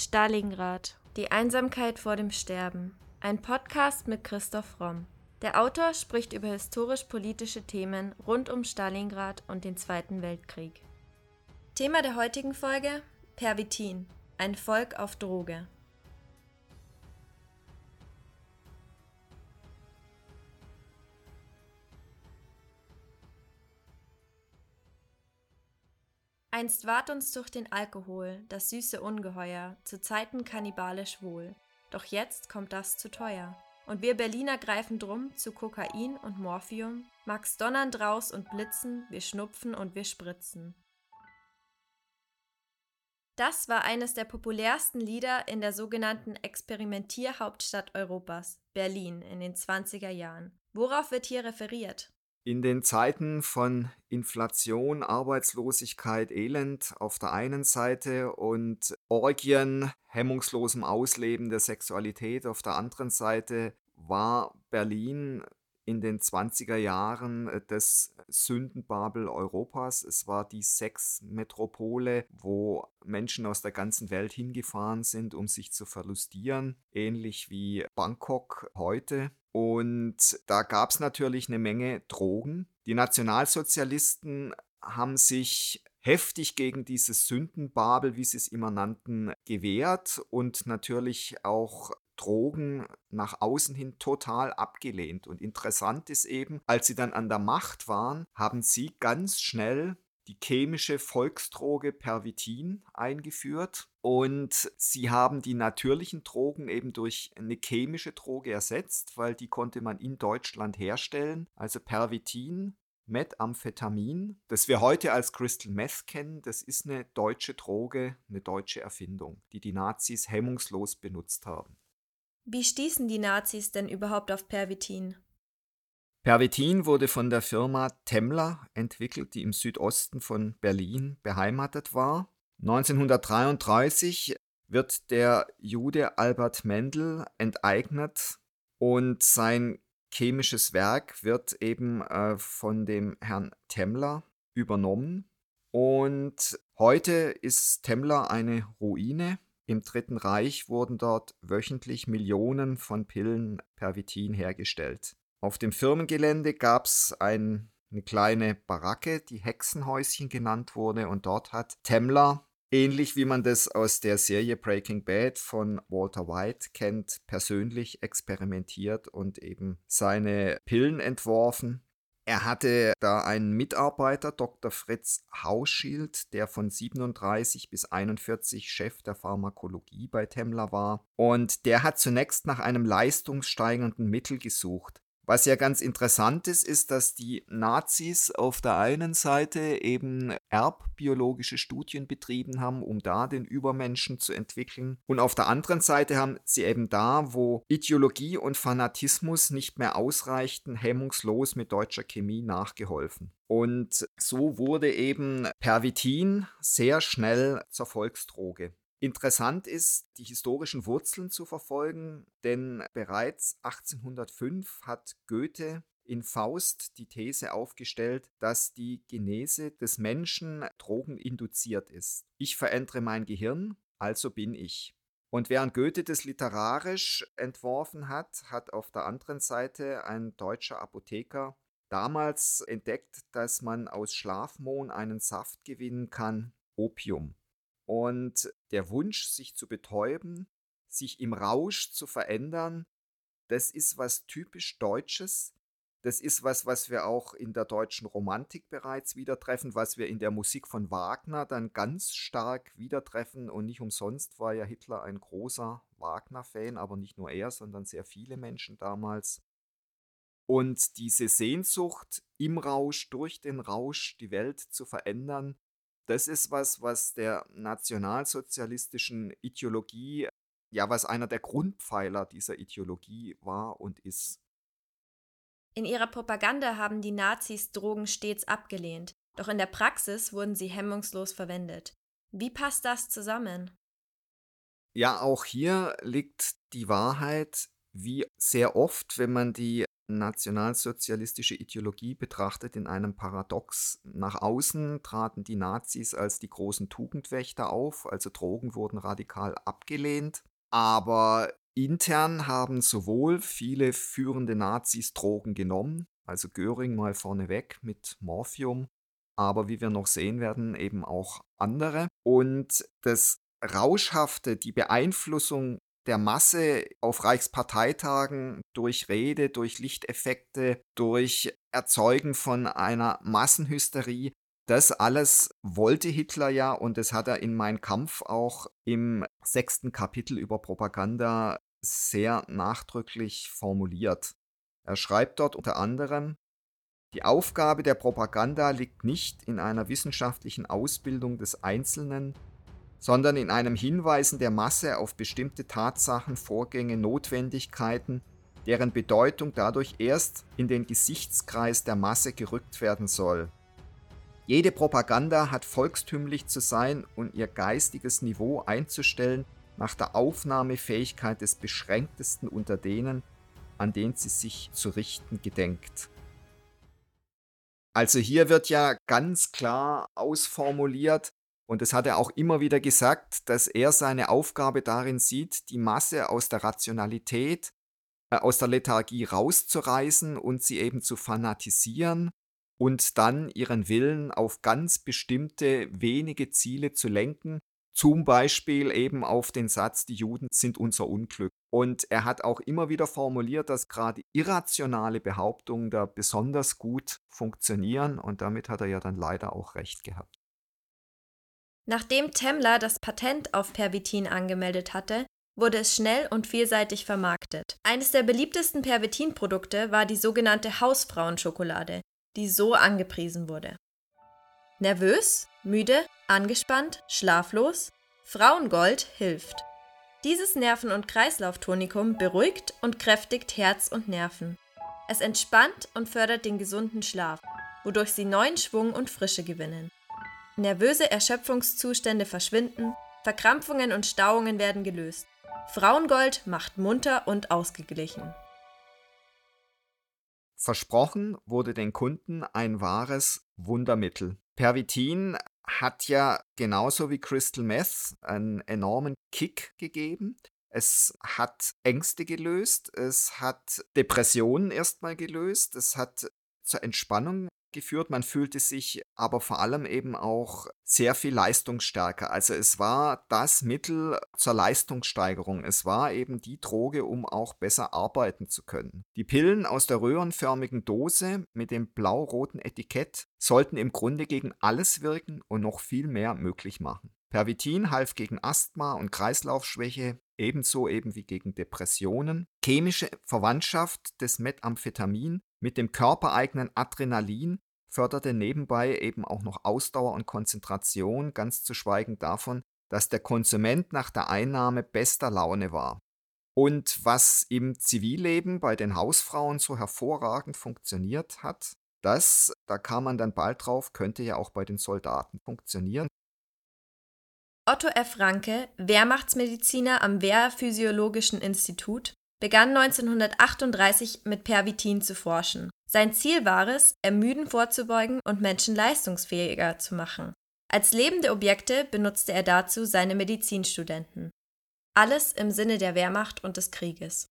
Stalingrad. Die Einsamkeit vor dem Sterben. Ein Podcast mit Christoph Romm. Der Autor spricht über historisch-politische Themen rund um Stalingrad und den Zweiten Weltkrieg. Thema der heutigen Folge: Pervitin. Ein Volk auf Droge. Einst ward uns durch den Alkohol das süße Ungeheuer zu Zeiten kannibalisch wohl. Doch jetzt kommt das zu teuer. Und wir Berliner greifen drum zu Kokain und Morphium, mag's donnern draus und blitzen, wir schnupfen und wir spritzen. Das war eines der populärsten Lieder in der sogenannten Experimentierhauptstadt Europas, Berlin, in den 20er Jahren. Worauf wird hier referiert? In den Zeiten von Inflation, Arbeitslosigkeit, Elend auf der einen Seite und Orgien, hemmungslosem Ausleben der Sexualität auf der anderen Seite war Berlin in den 20er Jahren des Sündenbabel Europas. Es war die Sexmetropole, wo Menschen aus der ganzen Welt hingefahren sind, um sich zu verlustieren, ähnlich wie Bangkok heute. Und da gab es natürlich eine Menge Drogen. Die Nationalsozialisten haben sich heftig gegen dieses Sündenbabel, wie sie es immer nannten, gewehrt und natürlich auch Drogen nach außen hin total abgelehnt. Und interessant ist eben, als sie dann an der Macht waren, haben sie ganz schnell die chemische Volksdroge Pervitin eingeführt und sie haben die natürlichen Drogen eben durch eine chemische Droge ersetzt, weil die konnte man in Deutschland herstellen. Also Pervitin, Methamphetamin, das wir heute als Crystal Meth kennen, das ist eine deutsche Droge, eine deutsche Erfindung, die die Nazis hemmungslos benutzt haben. Wie stießen die Nazis denn überhaupt auf Pervitin? Pervitin wurde von der Firma Temmler entwickelt, die im Südosten von Berlin beheimatet war. 1933 wird der Jude Albert Mendel enteignet und sein chemisches Werk wird eben äh, von dem Herrn Temmler übernommen. Und heute ist Temmler eine Ruine. Im Dritten Reich wurden dort wöchentlich Millionen von Pillen Pervitin hergestellt. Auf dem Firmengelände gab es ein, eine kleine Baracke, die Hexenhäuschen genannt wurde, und dort hat Temmler, ähnlich wie man das aus der Serie Breaking Bad von Walter White kennt, persönlich experimentiert und eben seine Pillen entworfen. Er hatte da einen Mitarbeiter, Dr. Fritz Hauschild, der von 37 bis 41 Chef der Pharmakologie bei Temmler war. Und der hat zunächst nach einem leistungssteigernden Mittel gesucht. Was ja ganz interessant ist, ist, dass die Nazis auf der einen Seite eben erbbiologische Studien betrieben haben, um da den Übermenschen zu entwickeln. Und auf der anderen Seite haben sie eben da, wo Ideologie und Fanatismus nicht mehr ausreichten, hemmungslos mit deutscher Chemie nachgeholfen. Und so wurde eben Pervitin sehr schnell zur Volksdroge. Interessant ist, die historischen Wurzeln zu verfolgen, denn bereits 1805 hat Goethe in Faust die These aufgestellt, dass die Genese des Menschen drogeninduziert ist. Ich verändere mein Gehirn, also bin ich. Und während Goethe das literarisch entworfen hat, hat auf der anderen Seite ein deutscher Apotheker damals entdeckt, dass man aus Schlafmohn einen Saft gewinnen kann, Opium. Und der Wunsch, sich zu betäuben, sich im Rausch zu verändern, das ist was typisch Deutsches. Das ist was, was wir auch in der deutschen Romantik bereits wieder treffen, was wir in der Musik von Wagner dann ganz stark wieder treffen. Und nicht umsonst war ja Hitler ein großer Wagner-Fan, aber nicht nur er, sondern sehr viele Menschen damals. Und diese Sehnsucht im Rausch, durch den Rausch die Welt zu verändern, das ist was, was der nationalsozialistischen Ideologie, ja, was einer der Grundpfeiler dieser Ideologie war und ist. In ihrer Propaganda haben die Nazis Drogen stets abgelehnt, doch in der Praxis wurden sie hemmungslos verwendet. Wie passt das zusammen? Ja, auch hier liegt die Wahrheit, wie sehr oft, wenn man die nationalsozialistische Ideologie betrachtet in einem Paradox. Nach außen traten die Nazis als die großen Tugendwächter auf, also Drogen wurden radikal abgelehnt. Aber intern haben sowohl viele führende Nazis Drogen genommen, also Göring mal vorneweg mit Morphium, aber wie wir noch sehen werden, eben auch andere. Und das Rauschhafte, die Beeinflussung der Masse auf Reichsparteitagen durch Rede, durch Lichteffekte, durch Erzeugen von einer Massenhysterie, das alles wollte Hitler ja und das hat er in Mein Kampf auch im sechsten Kapitel über Propaganda sehr nachdrücklich formuliert. Er schreibt dort unter anderem, die Aufgabe der Propaganda liegt nicht in einer wissenschaftlichen Ausbildung des Einzelnen, sondern in einem Hinweisen der Masse auf bestimmte Tatsachen, Vorgänge, Notwendigkeiten, deren Bedeutung dadurch erst in den Gesichtskreis der Masse gerückt werden soll. Jede Propaganda hat volkstümlich zu sein und ihr geistiges Niveau einzustellen nach der Aufnahmefähigkeit des Beschränktesten unter denen, an den sie sich zu richten gedenkt. Also hier wird ja ganz klar ausformuliert, und das hat er auch immer wieder gesagt, dass er seine Aufgabe darin sieht, die Masse aus der Rationalität, äh, aus der Lethargie rauszureißen und sie eben zu fanatisieren und dann ihren Willen auf ganz bestimmte wenige Ziele zu lenken, zum Beispiel eben auf den Satz, die Juden sind unser Unglück. Und er hat auch immer wieder formuliert, dass gerade irrationale Behauptungen da besonders gut funktionieren und damit hat er ja dann leider auch recht gehabt. Nachdem Temmler das Patent auf Pervitin angemeldet hatte, wurde es schnell und vielseitig vermarktet. Eines der beliebtesten Pervitin-Produkte war die sogenannte Hausfrauenschokolade, die so angepriesen wurde. Nervös, müde, angespannt, schlaflos? Frauengold hilft. Dieses Nerven- und Kreislauftonikum beruhigt und kräftigt Herz und Nerven. Es entspannt und fördert den gesunden Schlaf, wodurch sie neuen Schwung und Frische gewinnen. Nervöse Erschöpfungszustände verschwinden, Verkrampfungen und Stauungen werden gelöst. Frauengold macht munter und ausgeglichen. Versprochen wurde den Kunden ein wahres Wundermittel. Pervitin hat ja genauso wie Crystal Meth einen enormen Kick gegeben. Es hat Ängste gelöst, es hat Depressionen erstmal gelöst, es hat zur Entspannung geführt. Man fühlte sich aber vor allem eben auch sehr viel leistungsstärker. Also es war das Mittel zur Leistungssteigerung. Es war eben die Droge, um auch besser arbeiten zu können. Die Pillen aus der röhrenförmigen Dose mit dem blau-roten Etikett sollten im Grunde gegen alles wirken und noch viel mehr möglich machen. Pervitin half gegen Asthma und Kreislaufschwäche, ebenso eben wie gegen Depressionen. Chemische Verwandtschaft des Methamphetamin mit dem körpereigenen Adrenalin förderte nebenbei eben auch noch Ausdauer und Konzentration, ganz zu schweigen davon, dass der Konsument nach der Einnahme bester Laune war. Und was im Zivilleben bei den Hausfrauen so hervorragend funktioniert hat, das, da kam man dann bald drauf, könnte ja auch bei den Soldaten funktionieren. Otto F. Ranke, Wehrmachtsmediziner am Wehrphysiologischen Institut, begann 1938 mit Pervitin zu forschen. Sein Ziel war es, Ermüden vorzubeugen und Menschen leistungsfähiger zu machen. Als lebende Objekte benutzte er dazu seine Medizinstudenten. Alles im Sinne der Wehrmacht und des Krieges.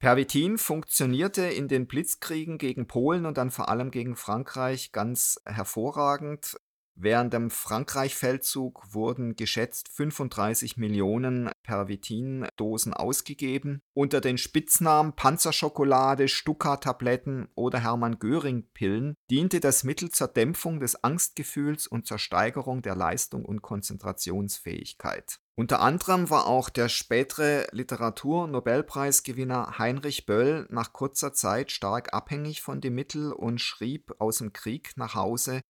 Pervitin funktionierte in den Blitzkriegen gegen Polen und dann vor allem gegen Frankreich ganz hervorragend. Während dem Frankreich-Feldzug wurden geschätzt 35 Millionen Pervitin-Dosen ausgegeben. Unter den Spitznamen Panzerschokolade, Stuka-Tabletten oder Hermann-Göring-Pillen diente das Mittel zur Dämpfung des Angstgefühls und zur Steigerung der Leistung und Konzentrationsfähigkeit. Unter anderem war auch der spätere Literatur-Nobelpreisgewinner Heinrich Böll nach kurzer Zeit stark abhängig von dem Mittel und schrieb aus dem Krieg nach Hause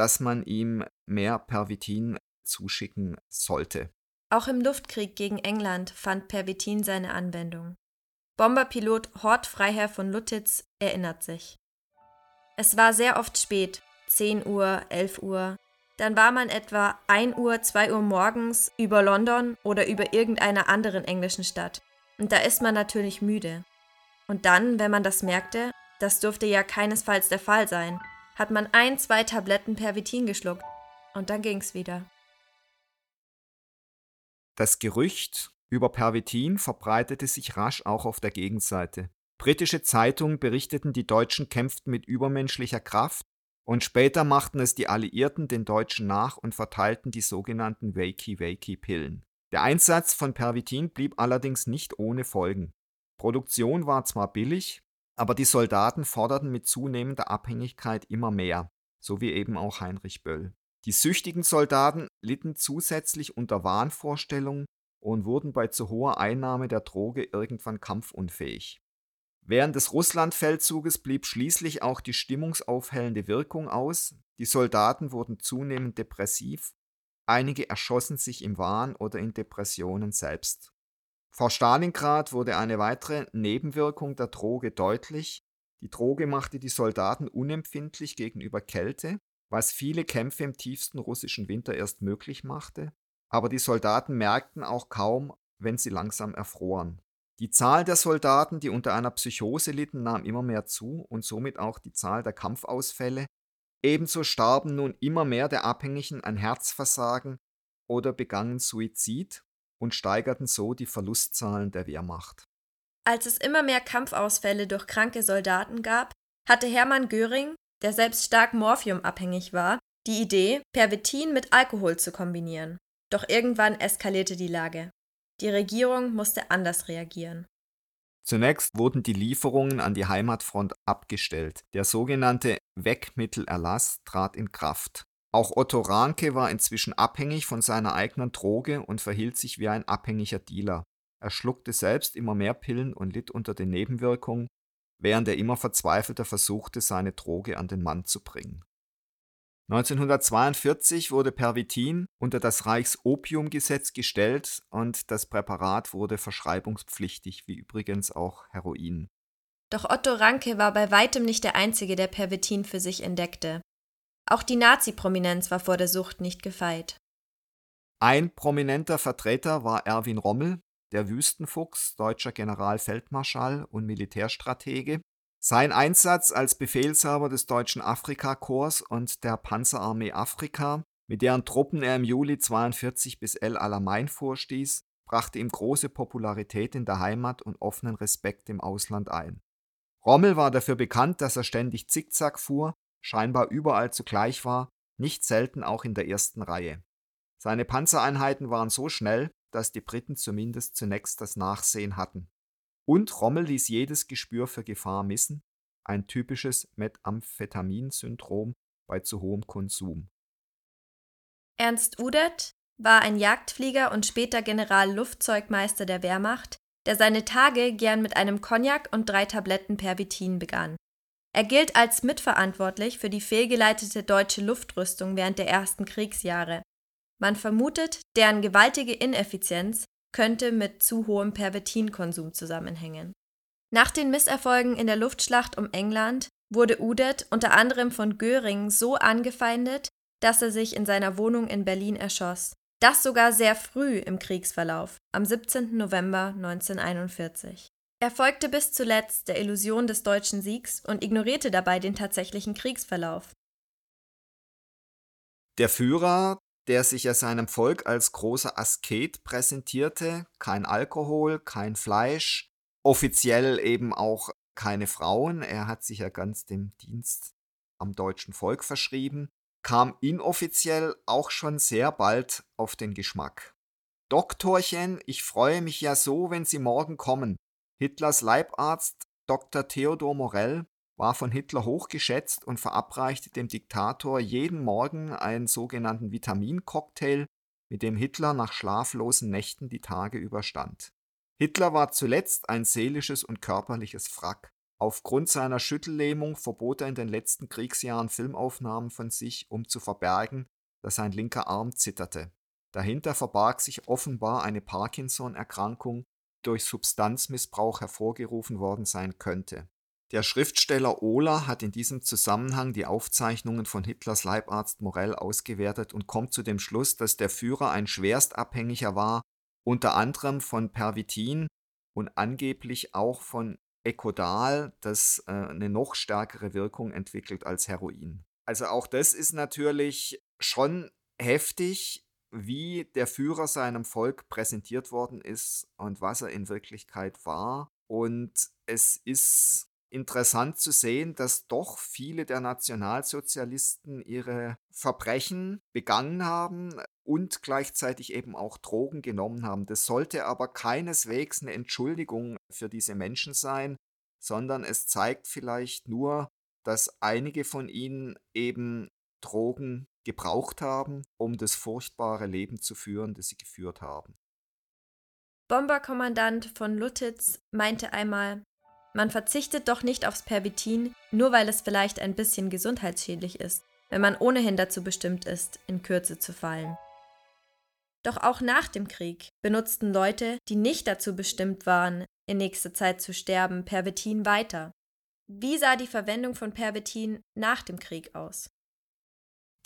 dass man ihm mehr Pervitin zuschicken sollte. Auch im Luftkrieg gegen England fand Pervitin seine Anwendung. Bomberpilot Hort Freiherr von Lutitz erinnert sich. Es war sehr oft spät, 10 Uhr, 11 Uhr. Dann war man etwa 1 Uhr, 2 Uhr morgens über London oder über irgendeiner anderen englischen Stadt. Und da ist man natürlich müde. Und dann, wenn man das merkte, das durfte ja keinesfalls der Fall sein, hat man ein, zwei Tabletten Pervitin geschluckt und dann ging's wieder. Das Gerücht über Pervitin verbreitete sich rasch auch auf der Gegenseite. Britische Zeitungen berichteten, die Deutschen kämpften mit übermenschlicher Kraft und später machten es die Alliierten den Deutschen nach und verteilten die sogenannten Wakey-Wakey-Pillen. Der Einsatz von Pervitin blieb allerdings nicht ohne Folgen. Produktion war zwar billig, aber die Soldaten forderten mit zunehmender Abhängigkeit immer mehr, so wie eben auch Heinrich Böll. Die süchtigen Soldaten litten zusätzlich unter Wahnvorstellungen und wurden bei zu hoher Einnahme der Droge irgendwann kampfunfähig. Während des Russlandfeldzuges blieb schließlich auch die stimmungsaufhellende Wirkung aus, die Soldaten wurden zunehmend depressiv, einige erschossen sich im Wahn oder in Depressionen selbst. Vor Stalingrad wurde eine weitere Nebenwirkung der Droge deutlich. Die Droge machte die Soldaten unempfindlich gegenüber Kälte, was viele Kämpfe im tiefsten russischen Winter erst möglich machte, aber die Soldaten merkten auch kaum, wenn sie langsam erfroren. Die Zahl der Soldaten, die unter einer Psychose litten, nahm immer mehr zu und somit auch die Zahl der Kampfausfälle. Ebenso starben nun immer mehr der Abhängigen an Herzversagen oder begangen Suizid und steigerten so die Verlustzahlen der Wehrmacht. Als es immer mehr Kampfausfälle durch kranke Soldaten gab, hatte Hermann Göring, der selbst stark morphiumabhängig war, die Idee, Pervitin mit Alkohol zu kombinieren. Doch irgendwann eskalierte die Lage. Die Regierung musste anders reagieren. Zunächst wurden die Lieferungen an die Heimatfront abgestellt. Der sogenannte Wegmittelerlass trat in Kraft. Auch Otto Rahnke war inzwischen abhängig von seiner eigenen Droge und verhielt sich wie ein abhängiger Dealer. Er schluckte selbst immer mehr Pillen und litt unter den Nebenwirkungen, während er immer verzweifelter versuchte, seine Droge an den Mann zu bringen. 1942 wurde Pervitin unter das Reichsopiumgesetz gestellt und das Präparat wurde verschreibungspflichtig, wie übrigens auch Heroin. Doch Otto Ranke war bei weitem nicht der Einzige, der Pervitin für sich entdeckte. Auch die Nazi-Prominenz war vor der Sucht nicht gefeit. Ein prominenter Vertreter war Erwin Rommel, der Wüstenfuchs, deutscher Generalfeldmarschall und Militärstratege, sein Einsatz als Befehlshaber des Deutschen Afrikakorps und der Panzerarmee Afrika, mit deren Truppen er im Juli 42 bis El Alamein vorstieß, brachte ihm große Popularität in der Heimat und offenen Respekt im Ausland ein. Rommel war dafür bekannt, dass er ständig Zickzack fuhr, scheinbar überall zugleich war, nicht selten auch in der ersten Reihe. Seine Panzereinheiten waren so schnell, dass die Briten zumindest zunächst das Nachsehen hatten. Und Rommel ließ jedes Gespür für Gefahr missen, ein typisches Methamphetamin-Syndrom bei zu hohem Konsum. Ernst Udet war ein Jagdflieger und später General-Luftzeugmeister der Wehrmacht, der seine Tage gern mit einem Cognac und drei Tabletten Pervitin begann. Er gilt als mitverantwortlich für die fehlgeleitete deutsche Luftrüstung während der ersten Kriegsjahre. Man vermutet, deren gewaltige Ineffizienz könnte mit zu hohem Pervetinkonsum zusammenhängen. Nach den Misserfolgen in der Luftschlacht um England wurde Udet unter anderem von Göring so angefeindet, dass er sich in seiner Wohnung in Berlin erschoss. Das sogar sehr früh im Kriegsverlauf, am 17. November 1941. Er folgte bis zuletzt der Illusion des deutschen Siegs und ignorierte dabei den tatsächlichen Kriegsverlauf. Der Führer der sich ja seinem Volk als großer Asket präsentierte. Kein Alkohol, kein Fleisch, offiziell eben auch keine Frauen. Er hat sich ja ganz dem Dienst am deutschen Volk verschrieben, kam inoffiziell auch schon sehr bald auf den Geschmack. Doktorchen, ich freue mich ja so, wenn Sie morgen kommen. Hitlers Leibarzt Dr. Theodor Morell war von Hitler hochgeschätzt und verabreichte dem Diktator jeden Morgen einen sogenannten Vitamincocktail, mit dem Hitler nach schlaflosen Nächten die Tage überstand. Hitler war zuletzt ein seelisches und körperliches Wrack. Aufgrund seiner Schüttellähmung verbot er in den letzten Kriegsjahren Filmaufnahmen von sich, um zu verbergen, dass sein linker Arm zitterte. Dahinter verbarg sich offenbar eine Parkinson-Erkrankung, durch Substanzmissbrauch hervorgerufen worden sein könnte. Der Schriftsteller Ohler hat in diesem Zusammenhang die Aufzeichnungen von Hitlers Leibarzt Morell ausgewertet und kommt zu dem Schluss, dass der Führer ein Schwerstabhängiger war, unter anderem von Pervitin und angeblich auch von Ekodal, das äh, eine noch stärkere Wirkung entwickelt als Heroin. Also auch das ist natürlich schon heftig, wie der Führer seinem Volk präsentiert worden ist und was er in Wirklichkeit war. Und es ist interessant zu sehen, dass doch viele der Nationalsozialisten ihre Verbrechen begangen haben und gleichzeitig eben auch Drogen genommen haben. Das sollte aber keineswegs eine Entschuldigung für diese Menschen sein, sondern es zeigt vielleicht nur, dass einige von ihnen eben Drogen gebraucht haben, um das furchtbare Leben zu führen, das sie geführt haben. Bomberkommandant von Lutitz meinte einmal, man verzichtet doch nicht aufs Pervitin, nur weil es vielleicht ein bisschen gesundheitsschädlich ist, wenn man ohnehin dazu bestimmt ist, in Kürze zu fallen. Doch auch nach dem Krieg benutzten Leute, die nicht dazu bestimmt waren, in nächster Zeit zu sterben, Pervitin weiter. Wie sah die Verwendung von Pervitin nach dem Krieg aus?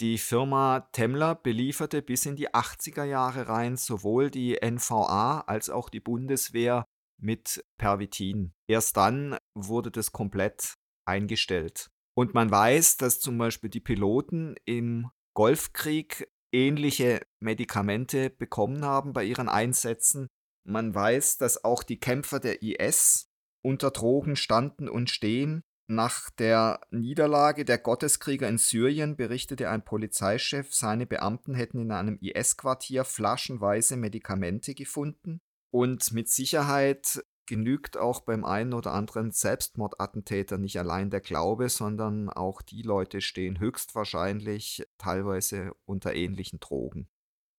Die Firma Temmler belieferte bis in die 80er Jahre rein sowohl die NVA als auch die Bundeswehr mit Pervitin. Erst dann wurde das komplett eingestellt. Und man weiß, dass zum Beispiel die Piloten im Golfkrieg ähnliche Medikamente bekommen haben bei ihren Einsätzen. Man weiß, dass auch die Kämpfer der IS unter Drogen standen und stehen. Nach der Niederlage der Gotteskrieger in Syrien berichtete ein Polizeichef, seine Beamten hätten in einem IS-Quartier flaschenweise Medikamente gefunden. Und mit Sicherheit genügt auch beim einen oder anderen Selbstmordattentäter nicht allein der Glaube, sondern auch die Leute stehen höchstwahrscheinlich teilweise unter ähnlichen Drogen.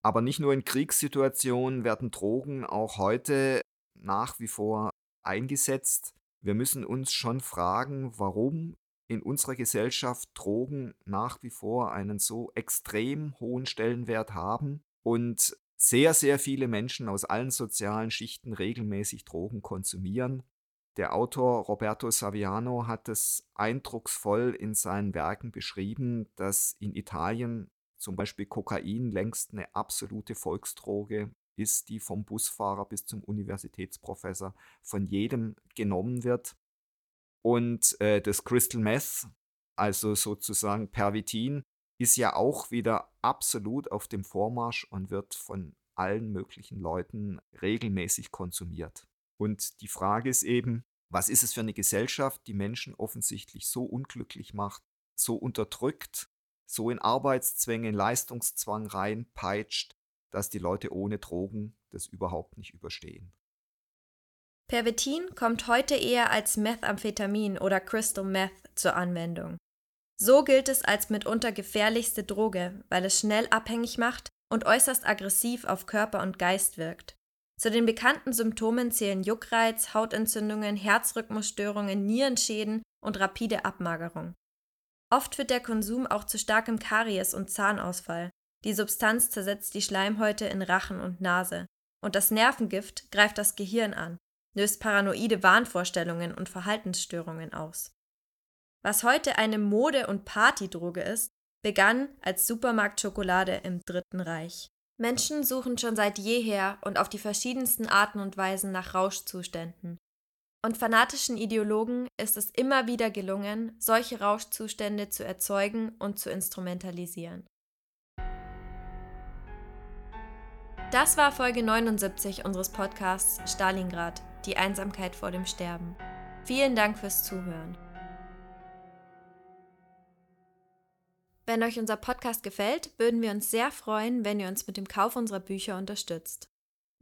Aber nicht nur in Kriegssituationen werden Drogen auch heute nach wie vor eingesetzt. Wir müssen uns schon fragen, warum in unserer Gesellschaft Drogen nach wie vor einen so extrem hohen Stellenwert haben und sehr, sehr viele Menschen aus allen sozialen Schichten regelmäßig Drogen konsumieren. Der Autor Roberto Saviano hat es eindrucksvoll in seinen Werken beschrieben, dass in Italien zum Beispiel Kokain längst eine absolute Volksdroge ist, die vom Busfahrer bis zum Universitätsprofessor von jedem genommen wird. Und äh, das Crystal Meth, also sozusagen Pervitin, ist ja auch wieder absolut auf dem Vormarsch und wird von allen möglichen Leuten regelmäßig konsumiert. Und die Frage ist eben, was ist es für eine Gesellschaft, die Menschen offensichtlich so unglücklich macht, so unterdrückt, so in Arbeitszwänge, in Leistungszwang reinpeitscht, dass die Leute ohne Drogen das überhaupt nicht überstehen. Pervitin kommt heute eher als Methamphetamin oder Crystal Meth zur Anwendung. So gilt es als mitunter gefährlichste Droge, weil es schnell abhängig macht und äußerst aggressiv auf Körper und Geist wirkt. Zu den bekannten Symptomen zählen Juckreiz, Hautentzündungen, Herzrhythmusstörungen, Nierenschäden und rapide Abmagerung. Oft führt der Konsum auch zu starkem Karies und Zahnausfall. Die Substanz zersetzt die Schleimhäute in Rachen und Nase. Und das Nervengift greift das Gehirn an, löst paranoide Wahnvorstellungen und Verhaltensstörungen aus. Was heute eine Mode- und Partydroge ist, begann als Supermarktschokolade im Dritten Reich. Menschen suchen schon seit jeher und auf die verschiedensten Arten und Weisen nach Rauschzuständen. Und fanatischen Ideologen ist es immer wieder gelungen, solche Rauschzustände zu erzeugen und zu instrumentalisieren. Das war Folge 79 unseres Podcasts Stalingrad, die Einsamkeit vor dem Sterben. Vielen Dank fürs Zuhören. Wenn euch unser Podcast gefällt, würden wir uns sehr freuen, wenn ihr uns mit dem Kauf unserer Bücher unterstützt.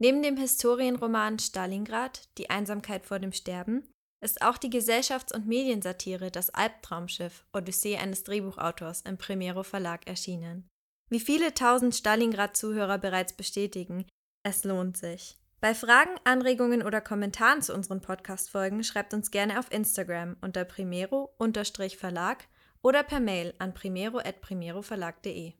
Neben dem Historienroman Stalingrad, Die Einsamkeit vor dem Sterben, ist auch die Gesellschafts- und Mediensatire Das Albtraumschiff, Odyssee eines Drehbuchautors im Primero Verlag erschienen. Wie viele tausend Stalingrad-Zuhörer bereits bestätigen, es lohnt sich. Bei Fragen, Anregungen oder Kommentaren zu unseren Podcast-Folgen schreibt uns gerne auf Instagram unter primero-verlag oder per Mail an primero.primeroverlag.de.